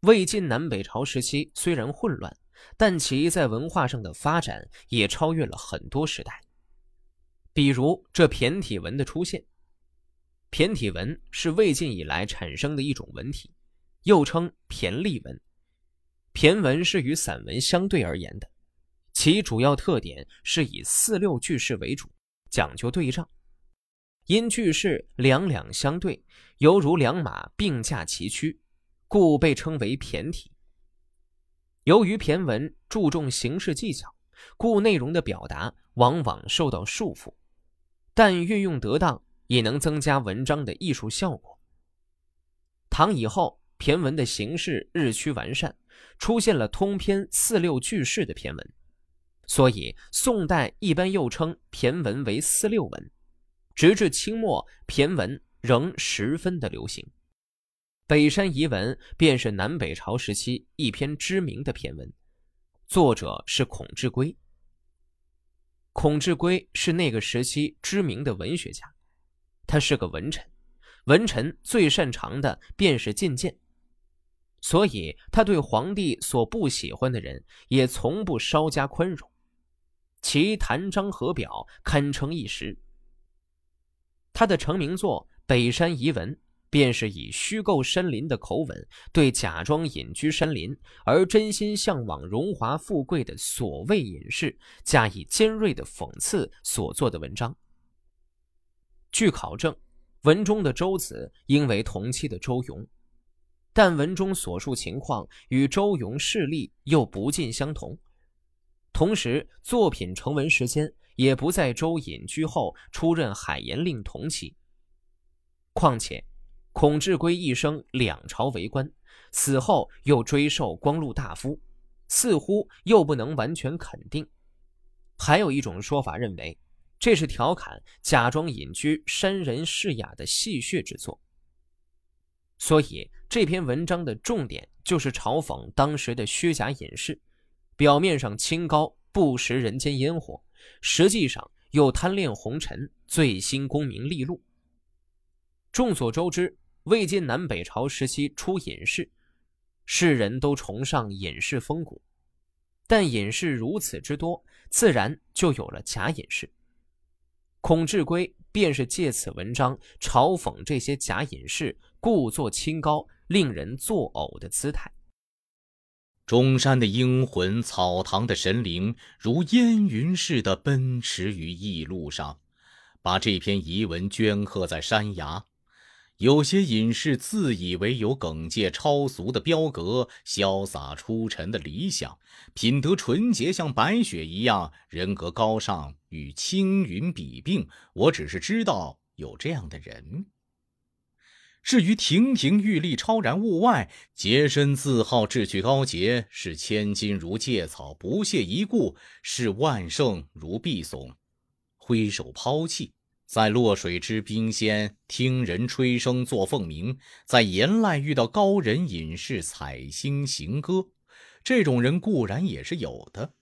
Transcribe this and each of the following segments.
魏晋南北朝时期虽然混乱，但其在文化上的发展也超越了很多时代。比如这骈体文的出现。骈体文是魏晋以来产生的一种文体，又称骈俪文。骈文是与散文相对而言的，其主要特点是以四六句式为主，讲究对仗。因句式两两相对，犹如两马并驾齐驱，故被称为骈体。由于骈文注重形式技巧，故内容的表达往往受到束缚，但运用得当。也能增加文章的艺术效果。唐以后，骈文的形式日趋完善，出现了通篇四六句式的骈文，所以宋代一般又称骈文为四六文。直至清末，骈文仍十分的流行。北山遗文便是南北朝时期一篇知名的骈文，作者是孔志圭。孔志圭是那个时期知名的文学家。他是个文臣，文臣最擅长的便是进谏，所以他对皇帝所不喜欢的人也从不稍加宽容，其谈章和表堪称一时。他的成名作《北山遗文》便是以虚构山林的口吻，对假装隐居山林而真心向往荣华富贵的所谓隐士加以尖锐的讽刺所做的文章。据考证，文中的周子应为同期的周永，但文中所述情况与周永事例又不尽相同。同时，作品成文时间也不在周隐居后出任海盐令同期。况且，孔志圭一生两朝为官，死后又追授光禄大夫，似乎又不能完全肯定。还有一种说法认为。这是调侃假装隐居山人世雅的戏谑之作，所以这篇文章的重点就是嘲讽当时的虚假隐士，表面上清高不食人间烟火，实际上又贪恋红尘，醉心功名利禄。众所周知，魏晋南北朝时期出隐士，世人都崇尚隐士风骨，但隐士如此之多，自然就有了假隐士。孔志圭便是借此文章嘲讽这些假隐士故作清高、令人作呕的姿态。中山的英魂、草堂的神灵，如烟云似的奔驰于驿路上，把这篇遗文镌刻在山崖。有些隐士自以为有耿介超俗的标格，潇洒出尘的理想，品德纯洁像白雪一样，人格高尚与青云比并。我只是知道有这样的人。至于亭亭玉立、超然物外，洁身自好、志趣高洁，视千金如芥草，不屑一顾；视万圣如敝耸，挥手抛弃。在洛水之滨仙听人吹笙作凤鸣，在岩濑遇到高人隐士采星行歌，这种人固然也是有的，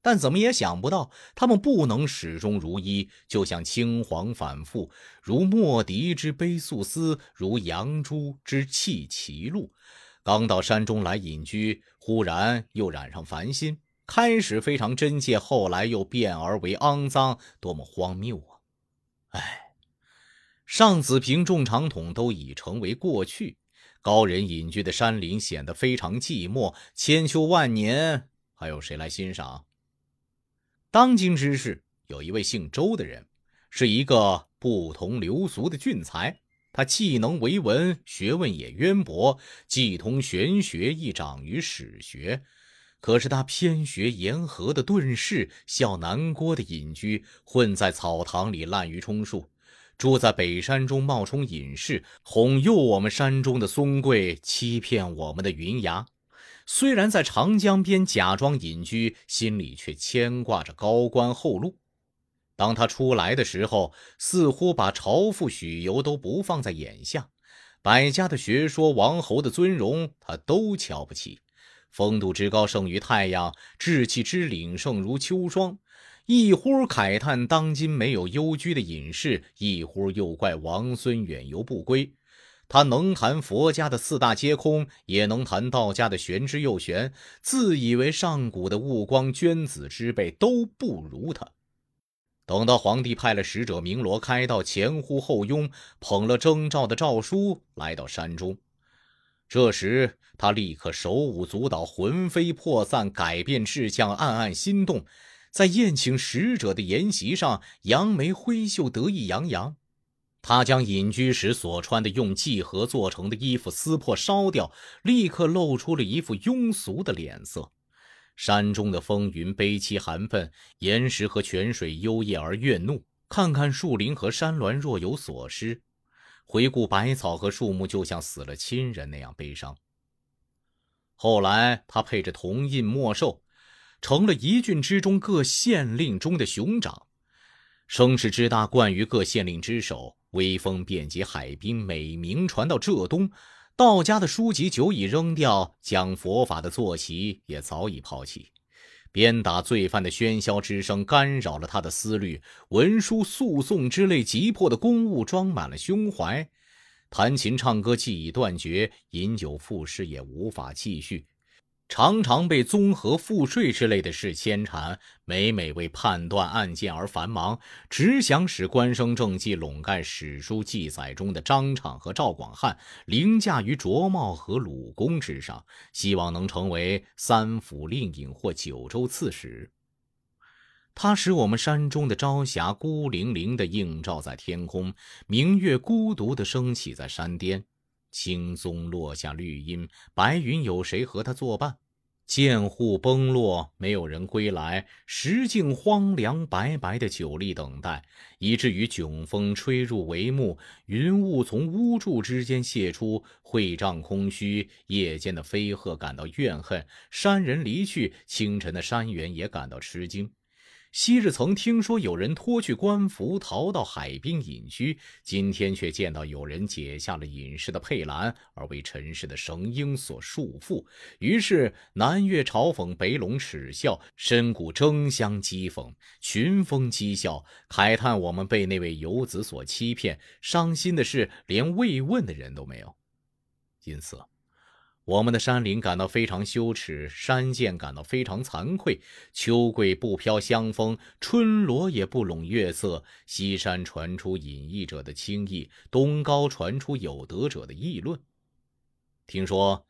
但怎么也想不到他们不能始终如一，就像青黄反复，如莫迪之悲素丝，如杨朱之弃歧路。刚到山中来隐居，忽然又染上烦心，开始非常真切，后来又变而为肮脏，多么荒谬啊！哎，上子平、众长统都已成为过去，高人隐居的山林显得非常寂寞。千秋万年，还有谁来欣赏？当今之事，有一位姓周的人，是一个不同流俗的俊才。他既能为文，学问也渊博，既通玄学，亦长于史学。可是他偏学言和的遁世，笑南郭的隐居，混在草堂里滥竽充数，住在北山中冒充隐士，哄诱我们山中的松桂，欺骗我们的云崖。虽然在长江边假装隐居，心里却牵挂着高官厚禄。当他出来的时候，似乎把朝父许由都不放在眼下，百家的学说、王侯的尊荣，他都瞧不起。风度之高胜于太阳，志气之凛胜如秋霜。一忽慨叹当今没有幽居的隐士，一忽又怪王孙远游不归。他能谈佛家的四大皆空，也能谈道家的玄之又玄，自以为上古的悟光捐子之辈都不如他。等到皇帝派了使者鸣锣开道，前呼后拥，捧了征召的诏书来到山中。这时，他立刻手舞足蹈，魂飞魄散，改变志向，暗暗心动。在宴请使者的筵席上，扬眉挥袖，得意洋洋。他将隐居时所穿的用荠核做成的衣服撕破烧掉，立刻露出了一副庸俗的脸色。山中的风云悲凄寒愤，岩石和泉水幽咽而怨怒。看看树林和山峦若有所失，回顾百草和树木，就像死了亲人那样悲伤。后来，他配着铜印墨绶，成了一郡之中各县令中的熊掌，声势之大，冠于各县令之首，威风遍及海滨，美名传到浙东。道家的书籍久已扔掉，讲佛法的坐骑也早已抛弃。鞭打罪犯的喧嚣之声干扰了他的思虑，文书、诉讼之类急迫的公务装满了胸怀。弹琴唱歌既已断绝，饮酒赋诗也无法继续。常常被综合赋税之类的事牵缠，每每为判断案件而繁忙，只想使官声政绩笼盖史书记载中的张敞和赵广汉，凌驾于卓茂和鲁公之上，希望能成为三府令尹或九州刺史。他使我们山中的朝霞孤零零地映照在天空，明月孤独地升起在山巅。青松落下绿荫，白云有谁和他作伴？剑户崩落，没有人归来，石径荒凉，白白的久立等待，以至于迥风吹入帷幕，云雾从屋柱之间泄出，会帐空虚。夜间的飞鹤感到怨恨，山人离去，清晨的山猿也感到吃惊。昔日曾听说有人脱去官服逃到海滨隐居，今天却见到有人解下了隐士的佩兰，而为尘世的绳缨所束缚。于是南岳嘲讽，北陇耻笑，深谷争相讥讽，群峰讥笑，慨叹我们被那位游子所欺骗。伤心的是，连慰问的人都没有。因此。我们的山林感到非常羞耻，山涧感到非常惭愧。秋桂不飘香风，春罗也不拢月色。西山传出隐逸者的清意，东高传出有德者的议论。听说，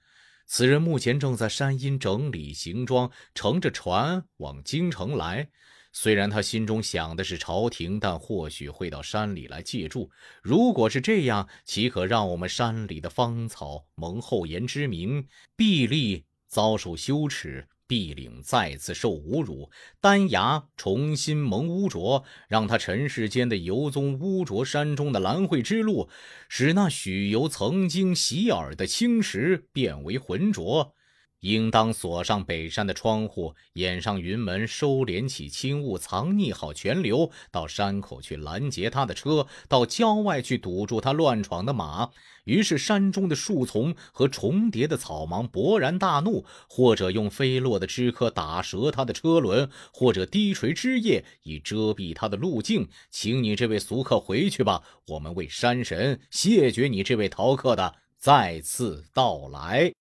此人目前正在山阴整理行装，乘着船往京城来。虽然他心中想的是朝廷，但或许会到山里来借住。如果是这样，岂可让我们山里的芳草蒙厚颜之名？毕力遭受羞耻，毕岭再次受侮辱，丹崖重新蒙污浊，让他尘世间的游踪污浊山中的兰蕙之路，使那许由曾经洗耳的青石变为浑浊。应当锁上北山的窗户，掩上云门，收敛起轻雾，藏匿好泉流，到山口去拦截他的车，到郊外去堵住他乱闯的马。于是山中的树丛和重叠的草芒勃然大怒，或者用飞落的枝柯打折他的车轮，或者低垂枝叶以遮蔽他的路径。请你这位俗客回去吧，我们为山神谢绝你这位逃客的再次到来。